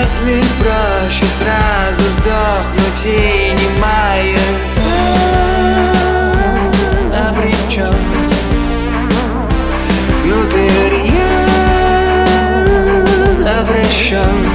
Если проще сразу сдохнуть и не а маяться Обречен Внутрь я обращен